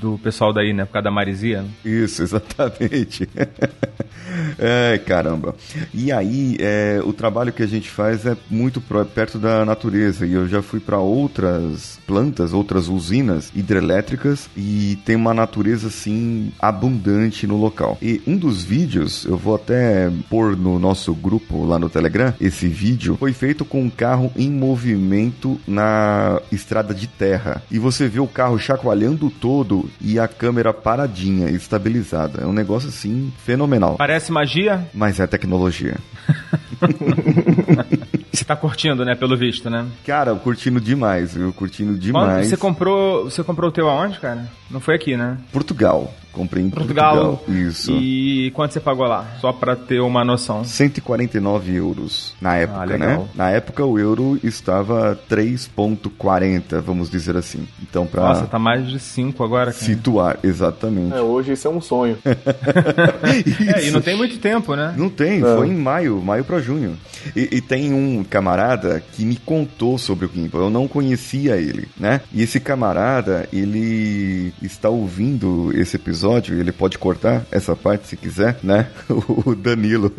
do pessoal daí, né? Por causa da Marizia. Isso, (laughs) exatamente. Ai, caramba. E aí, é, o trabalho que a gente faz é muito perto da natureza. E eu já fui para outras plantas, outras usinas hidrelétricas e tem uma natureza assim abundante no local. E um dos vídeos, eu vou até pôr no nosso grupo lá no Telegram, esse vídeo foi feito com um carro em movimento na estrada de terra. E você vê o carro chacoalhando todo e a câmera paradinha, estabilizada. É um negócio assim fenomenal. Parece magia? Mas é tecnologia. (laughs) Você tá curtindo, né? Pelo visto, né? Cara, eu curtindo demais, viu? Curtindo Quando demais. você comprou. Você comprou o teu aonde, cara? Não foi aqui, né? Portugal. Comprei em Portugal. Portugal. Isso. E quanto você pagou lá? Só pra ter uma noção. 149 euros na época, Ah, legal. né? Na época o euro estava 3.40, vamos dizer assim. Então para Nossa, tá mais de 5 agora, cara. situar exatamente. É, hoje isso é um sonho. (laughs) É, e não tem muito tempo, né? Não tem, Não. foi em maio, maio para junho. E, e tem um camarada que me contou sobre o gimbal, eu não conhecia ele, né? E esse camarada, ele está ouvindo esse episódio, ele pode cortar essa parte se quiser, né? (laughs) O Danilo.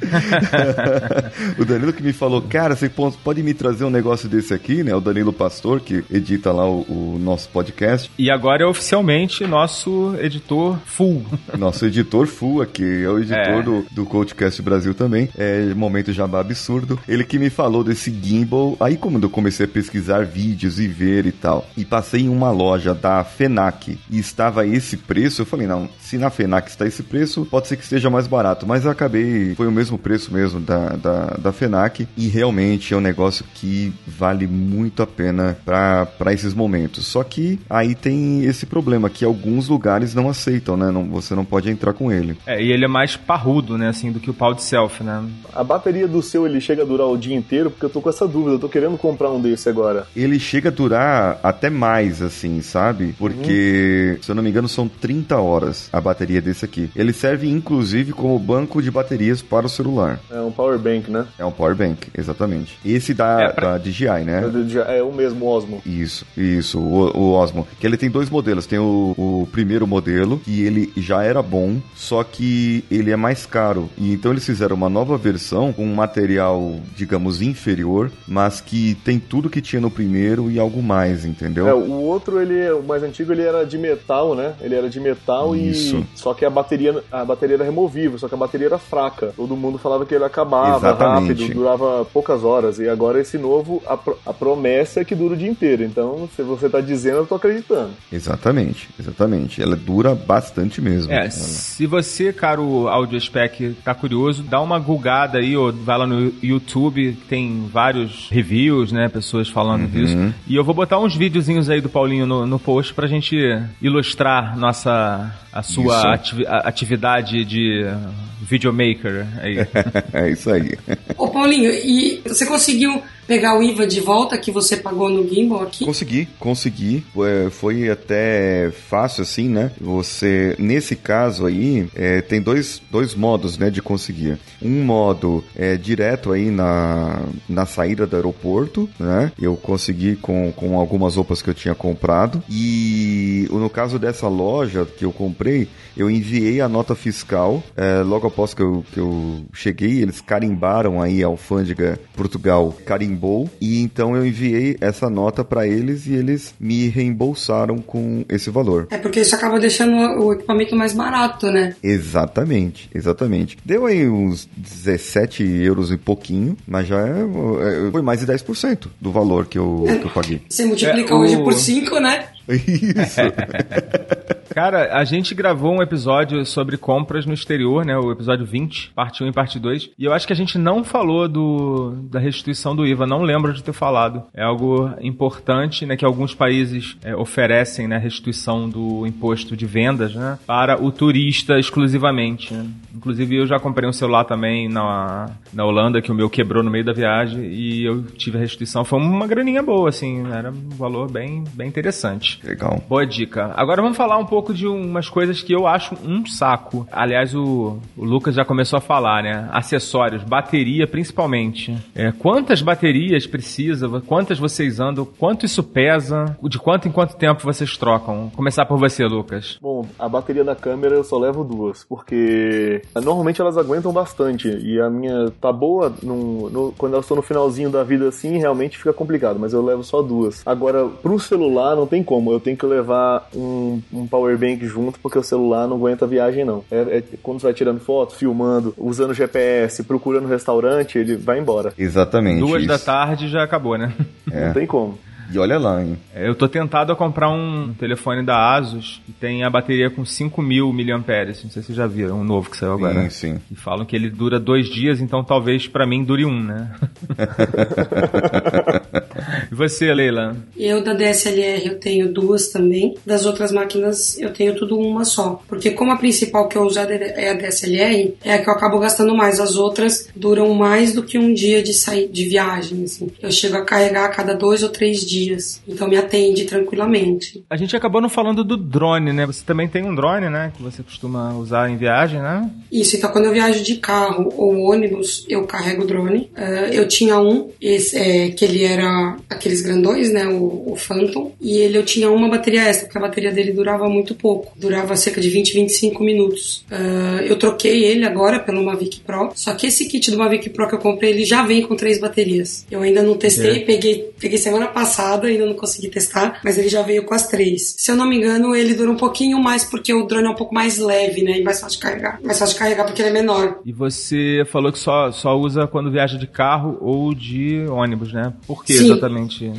(laughs) o Danilo que me falou, cara, você pode me trazer um negócio desse aqui, né? O Danilo Pastor, que edita lá o, o nosso podcast. E agora é oficialmente nosso editor full. (laughs) Nosso editor full aqui, é o editor é. do, do Coachcast Brasil também. É momento jabá absurdo. Ele que me falou desse gimbal. Aí, como eu comecei a pesquisar vídeos e ver e tal, e passei em uma loja da FENAC e estava esse preço, eu falei, não, se na FENAC está esse preço, pode ser que esteja mais barato. Mas eu acabei, foi o mesmo preço mesmo da, da, da FENAC e realmente é um negócio que vale muito a pena para esses momentos. Só que aí tem esse problema que alguns lugares não aceitam, né? Não, você não pode entrar com ele. É, e ele é mais parrudo, né, assim, do que o pau de selfie, né? A bateria do seu, ele chega a durar o dia inteiro? Porque eu tô com essa dúvida, eu tô querendo comprar um desse agora. Ele chega a durar até mais, assim, sabe? Porque, uhum. se eu não me engano, são 30 horas a bateria desse aqui. Ele serve, inclusive, como banco de baterias para o celular. É um power bank, né? É um power bank, exatamente. Esse da, é, pra... da DJI, né? É, é o mesmo Osmo. Isso, isso, o, o Osmo. Que ele tem dois modelos. Tem o, o primeiro modelo, que ele já era bom, só que ele é mais caro. E então eles fizeram uma nova versão com um material, digamos, inferior, mas que tem tudo que tinha no primeiro e algo mais, entendeu? É, o outro, ele, o mais antigo, ele era de metal, né? Ele era de metal Isso. e só que a bateria, a bateria era removível, só que a bateria era fraca. Todo mundo falava que ele acabava Exatamente. rápido, durava poucas horas. E agora esse novo, a, a promessa é que dura o dia inteiro. Então, se você tá dizendo, eu tô acreditando. Exatamente, exatamente. Ela dura bastante mesmo. É, se você, caro Audio Spec, tá curioso, dá uma gulgada aí, ou vai lá no YouTube, tem vários reviews, né? Pessoas falando uhum. disso. E eu vou botar uns videozinhos aí do Paulinho no, no post pra gente ilustrar nossa nossa a sua ati atividade de videomaker aí. (laughs) é isso aí. Ô Paulinho, e você conseguiu pegar o IVA de volta que você pagou no gimbal aqui? Consegui, consegui. Foi até fácil assim, né? Você, nesse caso aí, é, tem dois, dois modos, né, de conseguir. Um modo é direto aí na, na saída do aeroporto, né? Eu consegui com, com algumas roupas que eu tinha comprado. E no caso dessa loja que eu comprei, eu enviei a nota fiscal é, logo após que eu, que eu cheguei. Eles carimbaram aí a alfândega Portugal, carimbou e então eu enviei essa nota para eles e eles me reembolsaram com esse valor. É porque isso acaba deixando o equipamento mais barato, né? Exatamente, exatamente. Deu aí uns 17 euros e pouquinho, mas já é, é, foi mais de 10% do valor que eu, que eu paguei. Você multiplica é, hoje o... por 5, né? (laughs) Isso. (laughs) Cara, a gente gravou um episódio sobre compras no exterior, né? O episódio 20, parte 1 e parte 2. E eu acho que a gente não falou do, da restituição do IVA, não lembro de ter falado. É algo importante, né? Que alguns países é, oferecem, né? Restituição do imposto de vendas, né? Para o turista exclusivamente. Né? Inclusive, eu já comprei um celular também na, na Holanda, que o meu quebrou no meio da viagem e eu tive a restituição. Foi uma graninha boa, assim. Era um valor bem, bem interessante. Legal. Boa dica. Agora vamos falar um pouco pouco de umas coisas que eu acho um saco. Aliás, o, o Lucas já começou a falar, né? Acessórios, bateria principalmente. É, quantas baterias precisa? Quantas vocês andam? Quanto isso pesa? De quanto em quanto tempo vocês trocam? Vou começar por você, Lucas. Bom, a bateria da câmera eu só levo duas, porque normalmente elas aguentam bastante e a minha tá boa no, no, quando elas estão no finalzinho da vida assim, realmente fica complicado, mas eu levo só duas. Agora, pro celular não tem como, eu tenho que levar um, um power powerbank junto, porque o celular não aguenta a viagem, não. É, é, quando você vai tirando foto, filmando, usando GPS, procurando restaurante, ele vai embora. Exatamente. Duas isso. da tarde já acabou, né? É. Não tem como. E olha lá, hein? É, eu tô tentado a comprar um telefone da Asus que tem a bateria com 5.000 mAh. Não sei se vocês já viram, um novo que saiu agora. Sim, sim. E falam que ele dura dois dias, então talvez para mim dure um, né? (laughs) e você, Leila? Eu da DSLR eu tenho duas também. Das outras máquinas eu tenho tudo uma só. Porque como a principal que eu uso é a DSLR, é a que eu acabo gastando mais. As outras duram mais do que um dia de sair de viagem. Assim. Eu chego a carregar a cada dois ou três dias. Então me atende tranquilamente. A gente acabou não falando do drone, né? Você também tem um drone, né? Que você costuma usar em viagem, né? Isso, então quando eu viajo de carro ou ônibus, eu carrego o drone. Uh, eu tinha um, esse, é, que ele era aqueles grandões, né? O, o, Phantom. E ele eu tinha uma bateria extra, porque a bateria dele durava muito pouco. Durava cerca de 20, 25 minutos. Uh, eu troquei ele agora pelo Mavic Pro. Só que esse kit do Mavic Pro que eu comprei, ele já vem com três baterias. Eu ainda não testei, é. peguei, peguei semana passada, ainda não consegui testar, mas ele já veio com as três. Se eu não me engano, ele dura um pouquinho mais porque o drone é um pouco mais leve, né? E mais fácil de carregar. Mais fácil de carregar porque ele é menor. E você falou que só, só usa quando viaja de carro ou de ônibus, né? Por que Sim. exatamente? 去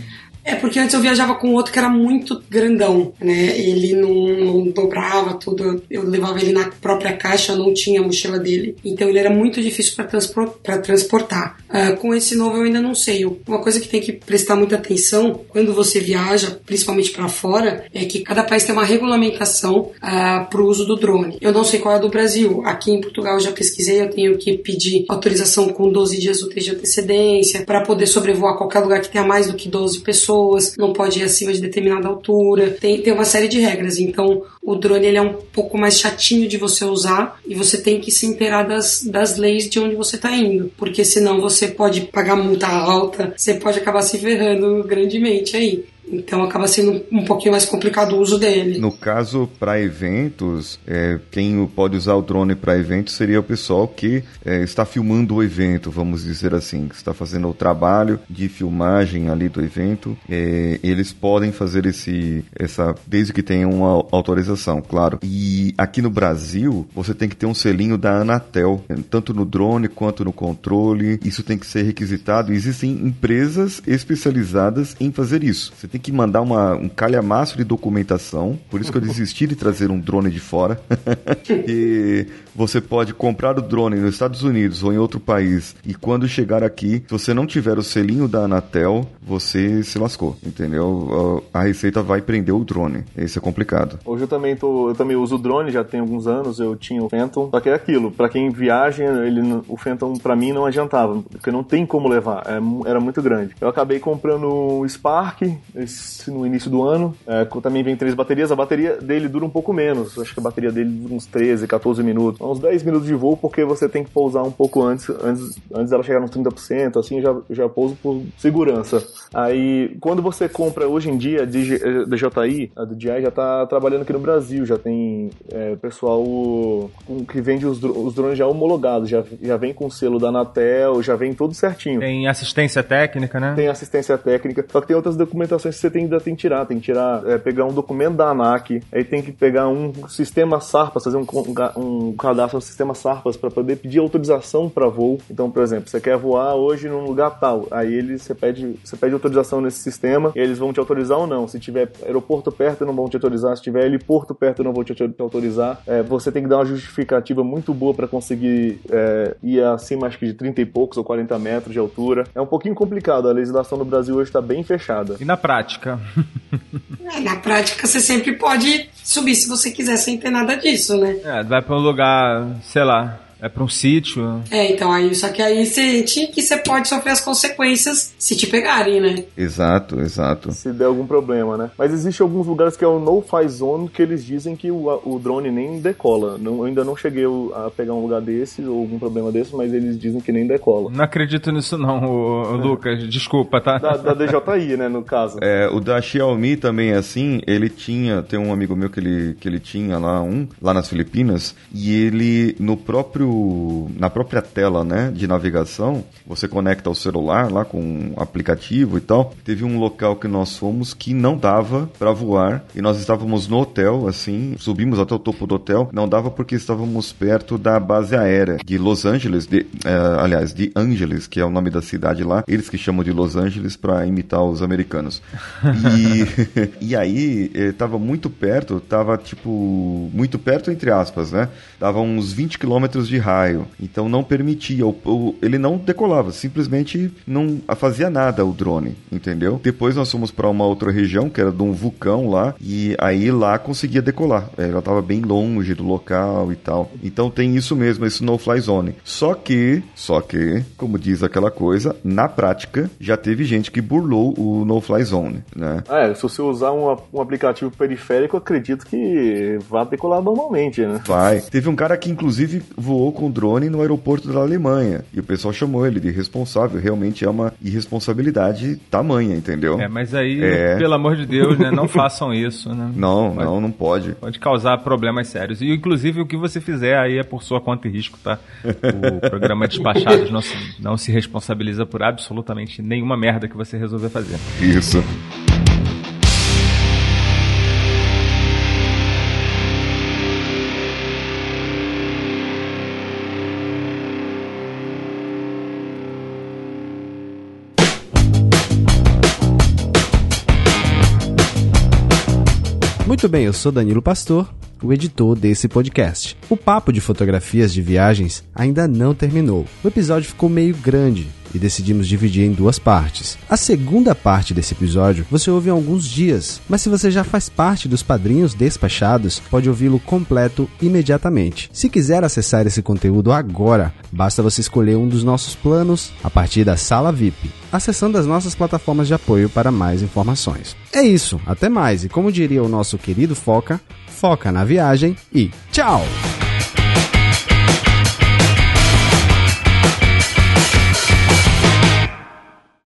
É, porque antes eu viajava com outro que era muito grandão, né? Ele não, não dobrava tudo, eu levava ele na própria caixa, eu não tinha a mochila dele. Então ele era muito difícil para transpor, transportar. Uh, com esse novo eu ainda não sei. Uma coisa que tem que prestar muita atenção quando você viaja, principalmente para fora, é que cada país tem uma regulamentação uh, ah, para o uso do drone. Eu não sei qual é do Brasil. Aqui em Portugal eu já pesquisei, eu tenho que pedir autorização com 12 dias úteis de antecedência para poder sobrevoar qualquer lugar que tenha mais do que 12 pessoas pessoas, não pode ir acima de determinada altura, tem, tem uma série de regras. Então, o drone ele é um pouco mais chatinho de você usar e você tem que se inteirar das, das leis de onde você está indo, porque senão você pode pagar multa alta, você pode acabar se ferrando grandemente aí. Então acaba sendo um pouquinho mais complicado o uso dele. No caso, para eventos, é, quem pode usar o drone para eventos seria o pessoal que é, está filmando o evento, vamos dizer assim, que está fazendo o trabalho de filmagem ali do evento. É, eles podem fazer esse, essa, desde que tenham uma autorização, claro. E aqui no Brasil, você tem que ter um selinho da Anatel, tanto no drone quanto no controle. Isso tem que ser requisitado. Existem empresas especializadas em fazer isso. Você tem que mandar uma, um calhamaço de documentação. Por isso que eu (laughs) desisti de trazer um drone de fora. (laughs) e você pode comprar o drone nos Estados Unidos ou em outro país. E quando chegar aqui, se você não tiver o selinho da Anatel, você se lascou, entendeu? A Receita vai prender o drone. Isso é complicado. Hoje eu também tô, eu também uso o drone, já tem alguns anos, eu tinha o Phantom. Só que é aquilo, para quem viaja, ele, o Phantom para mim não adiantava, porque não tem como levar, é, era muito grande. Eu acabei comprando o Spark, no início do ano. É, também vem três baterias. A bateria dele dura um pouco menos. Acho que a bateria dele dura uns 13, 14 minutos. Uns 10 minutos de voo, porque você tem que pousar um pouco antes, antes, antes dela chegar nos 30%, assim, já, já pouso por segurança. Aí, quando você compra hoje em dia a DJI, a DJI já tá trabalhando aqui no Brasil, já tem é, pessoal que vende os, os drones já homologados, já, já vem com o selo da Anatel, já vem tudo certinho. Tem assistência técnica, né? Tem assistência técnica, só que tem outras documentações que você tem, ainda tem que tirar. Tem que tirar, é, pegar um documento da ANAC, aí tem que pegar um sistema SARPAS, fazer um, um cadastro no sistema SARPAS para poder pedir autorização para voo. Então, por exemplo, você quer voar hoje num lugar tal, aí eles, você pede, você pede autorização nesse sistema e eles vão te autorizar ou não. Se tiver aeroporto perto, não vão te autorizar. Se tiver heliporto perto, não vão te autorizar. É, você tem que dar uma justificativa muito boa para conseguir é, ir acima, acho que de 30 e poucos ou 40 metros de altura. É um pouquinho complicado. A legislação no Brasil hoje está bem fechada. E na prática? Prática. (laughs) É, na prática, você sempre pode subir se você quiser sem ter nada disso, né? É, vai para um lugar, sei lá, é para um sítio. É, então aí, só que aí você tinha que você pode sofrer as consequências se te pegarem, né? Exato, exato. Se der algum problema, né? Mas existe alguns lugares que é o no-fly zone que eles dizem que o, o drone nem decola. Não, eu ainda não cheguei a pegar um lugar desse ou algum problema desse, mas eles dizem que nem decola. Não acredito nisso não, o, o é. Lucas. Desculpa, tá? Da, da, DJI, né, no caso. É, o da Xiaomi também é assim. Ele tinha, tem um amigo meu que ele, que ele tinha lá um, lá nas Filipinas, e ele no próprio na própria tela, né, de navegação, você conecta o celular lá com um aplicativo e tal. Teve um local que nós fomos que não dava para voar e nós estávamos no hotel, assim, subimos até o topo do hotel, não dava porque estávamos perto da base aérea de Los Angeles, de, uh, aliás, de Angeles, que é o nome da cidade lá, eles que chamam de Los Angeles para imitar os americanos. E, (laughs) e aí, estava eh, muito perto, estava tipo, muito perto entre aspas, né? Tava uns 20 quilômetros de raio. Então não permitia, o, ele não decolava, simplesmente não fazia nada o drone, entendeu? Depois nós fomos para uma outra região, que era de um vulcão lá, e aí lá conseguia decolar. Ela estava bem longe do local e tal. Então tem isso mesmo, esse no-fly zone. Só que, só que, como diz aquela coisa, na prática já teve gente que burlou o no-fly zone, né? É, se você usar um, um aplicativo periférico, acredito que vá decolar normalmente, né? Vai. Teve um cara que inclusive voou voou com drone no aeroporto da Alemanha. E o pessoal chamou ele de irresponsável. Realmente é uma irresponsabilidade tamanha, entendeu? É, mas aí, É. pelo amor de Deus, né? Não façam isso, né? (laughs) Não, Pode- não, não pode. Pode causar problemas sérios. E, inclusive, o que você fizer aí é por sua conta e risco, tá? O (laughs) programa Despachados não se, não se responsabiliza por absolutamente nenhuma merda que você resolver fazer. Isso. Muito bem, eu sou Danilo Pastor, o editor desse podcast. O papo de fotografias de viagens ainda não terminou. O episódio ficou meio grande e decidimos dividir em duas partes. A segunda parte desse episódio você ouve em alguns dias, mas se você já faz parte dos padrinhos despachados, pode ouvi-lo completo imediatamente. Se quiser acessar esse conteúdo agora, basta você escolher um dos nossos planos a partir da sala VIP, acessando as nossas plataformas de apoio para mais informações. É isso, até mais e como diria o nosso querido Foca, foca na viagem e tchau!